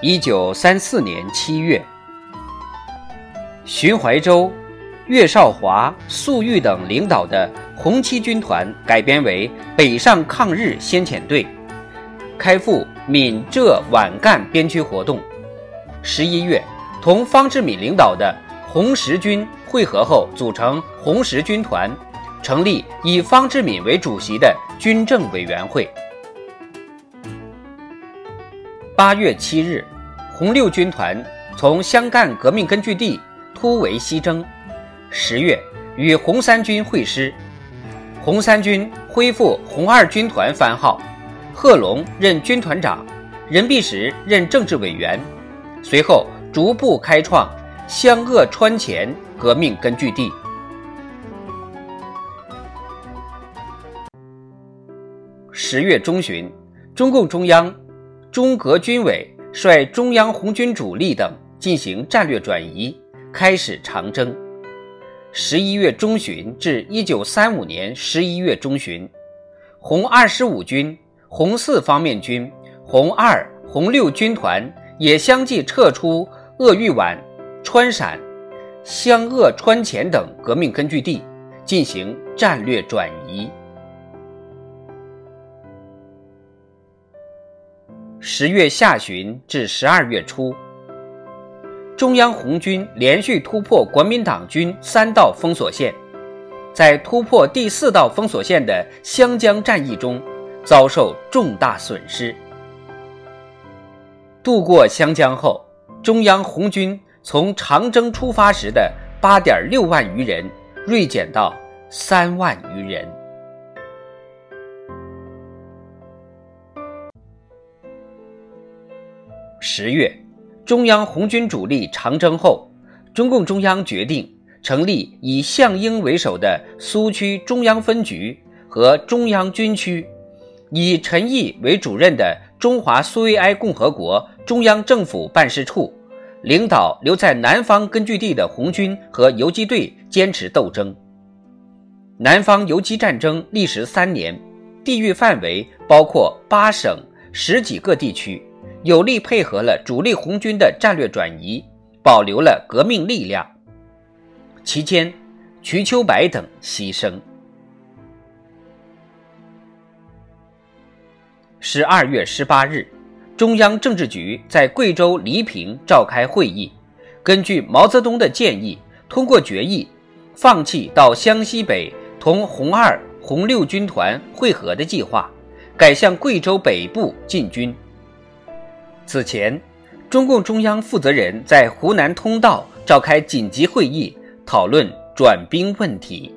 一九三四年七月，徐怀洲、岳少华、粟裕等领导的红七军团改编为北上抗日先遣队，开赴闽浙皖赣边区活动。十一月，同方志敏领导的红十军会合后，组成红十军团，成立以方志敏为主席的军政委员会。八月七日，红六军团从湘赣革命根据地突围西征。十月，与红三军会师，红三军恢复红二军团番号，贺龙任军团长，任弼时任政治委员。随后逐步开创湘鄂川黔革命根据地。十月中旬，中共中央。中革军委率中央红军主力等进行战略转移，开始长征。十一月中旬至一九三五年十一月中旬，红二十五军、红四方面军、红二、红六军团也相继撤出鄂豫皖、川陕、湘鄂川黔等革命根据地，进行战略转移。十月下旬至十二月初，中央红军连续突破国民党军三道封锁线，在突破第四道封锁线的湘江战役中遭受重大损失。渡过湘江后，中央红军从长征出发时的八点六万余人锐减到三万余人。十月，中央红军主力长征后，中共中央决定成立以项英为首的苏区中央分局和中央军区，以陈毅为主任的中华苏维埃共和国中央政府办事处，领导留在南方根据地的红军和游击队坚持斗争。南方游击战争历时三年，地域范围包括八省十几个地区。有力配合了主力红军的战略转移，保留了革命力量。期间，瞿秋白等牺牲。十二月十八日，中央政治局在贵州黎平召开会议，根据毛泽东的建议，通过决议，放弃到湘西北同红二、红六军团会合的计划，改向贵州北部进军。此前，中共中央负责人在湖南通道召开紧急会议，讨论转兵问题。